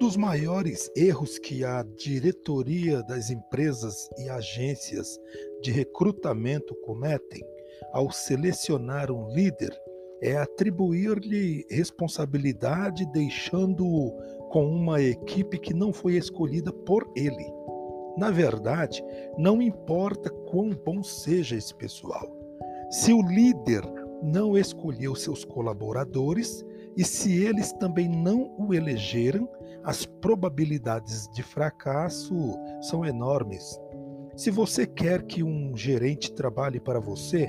dos maiores erros que a diretoria das empresas e agências de recrutamento cometem ao selecionar um líder é atribuir-lhe responsabilidade deixando-o com uma equipe que não foi escolhida por ele. Na verdade, não importa quão bom seja esse pessoal. Se o líder não escolheu seus colaboradores e se eles também não o elegeram, as probabilidades de fracasso são enormes. Se você quer que um gerente trabalhe para você,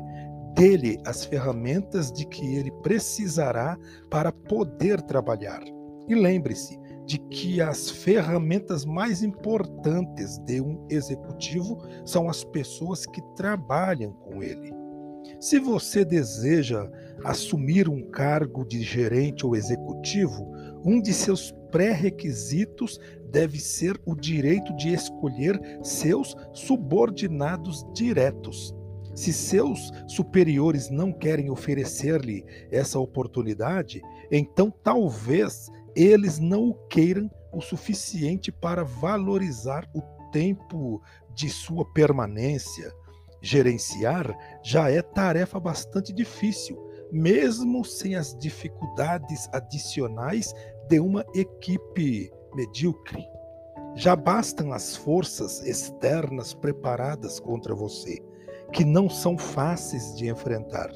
dê-lhe as ferramentas de que ele precisará para poder trabalhar. E lembre-se de que as ferramentas mais importantes de um executivo são as pessoas que trabalham com ele. Se você deseja assumir um cargo de gerente ou executivo, um de seus pré-requisitos deve ser o direito de escolher seus subordinados diretos. Se seus superiores não querem oferecer-lhe essa oportunidade, então talvez eles não o queiram o suficiente para valorizar o tempo de sua permanência. Gerenciar já é tarefa bastante difícil, mesmo sem as dificuldades adicionais de uma equipe medíocre. Já bastam as forças externas preparadas contra você que não são fáceis de enfrentar.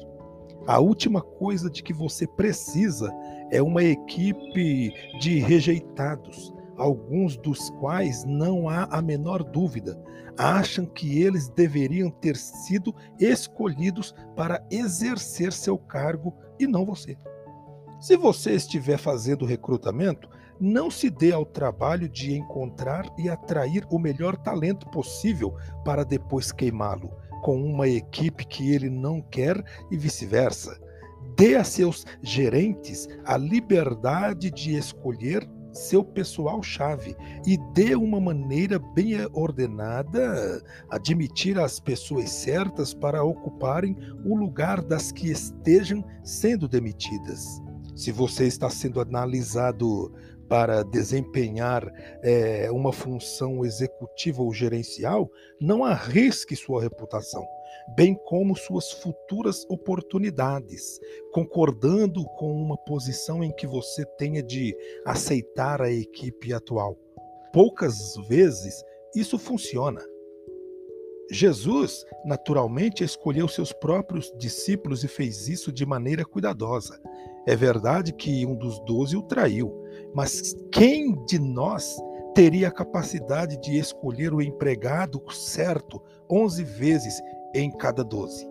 A última coisa de que você precisa é uma equipe de rejeitados, alguns dos quais não há a menor dúvida, acham que eles deveriam ter sido escolhidos para exercer seu cargo e não você. Se você estiver fazendo recrutamento, não se dê ao trabalho de encontrar e atrair o melhor talento possível para depois queimá-lo com uma equipe que ele não quer e vice-versa. Dê a seus gerentes a liberdade de escolher seu pessoal-chave e de uma maneira bem ordenada admitir as pessoas certas para ocuparem o lugar das que estejam sendo demitidas. Se você está sendo analisado para desempenhar é, uma função executiva ou gerencial, não arrisque sua reputação, bem como suas futuras oportunidades, concordando com uma posição em que você tenha de aceitar a equipe atual. Poucas vezes isso funciona. Jesus, naturalmente, escolheu seus próprios discípulos e fez isso de maneira cuidadosa. É verdade que um dos doze o traiu, mas quem de nós teria a capacidade de escolher o empregado certo onze vezes em cada doze?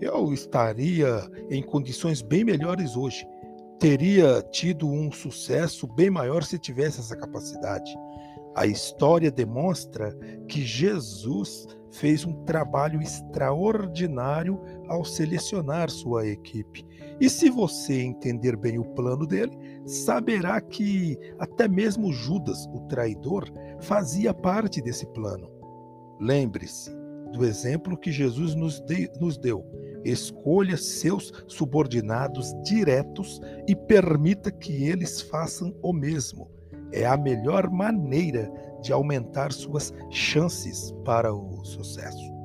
Eu estaria em condições bem melhores hoje. Teria tido um sucesso bem maior se tivesse essa capacidade. A história demonstra que Jesus fez um trabalho extraordinário ao selecionar sua equipe. E se você entender bem o plano dele, saberá que até mesmo Judas, o traidor, fazia parte desse plano. Lembre-se do exemplo que Jesus nos, de, nos deu. Escolha seus subordinados diretos e permita que eles façam o mesmo. É a melhor maneira de aumentar suas chances para o sucesso.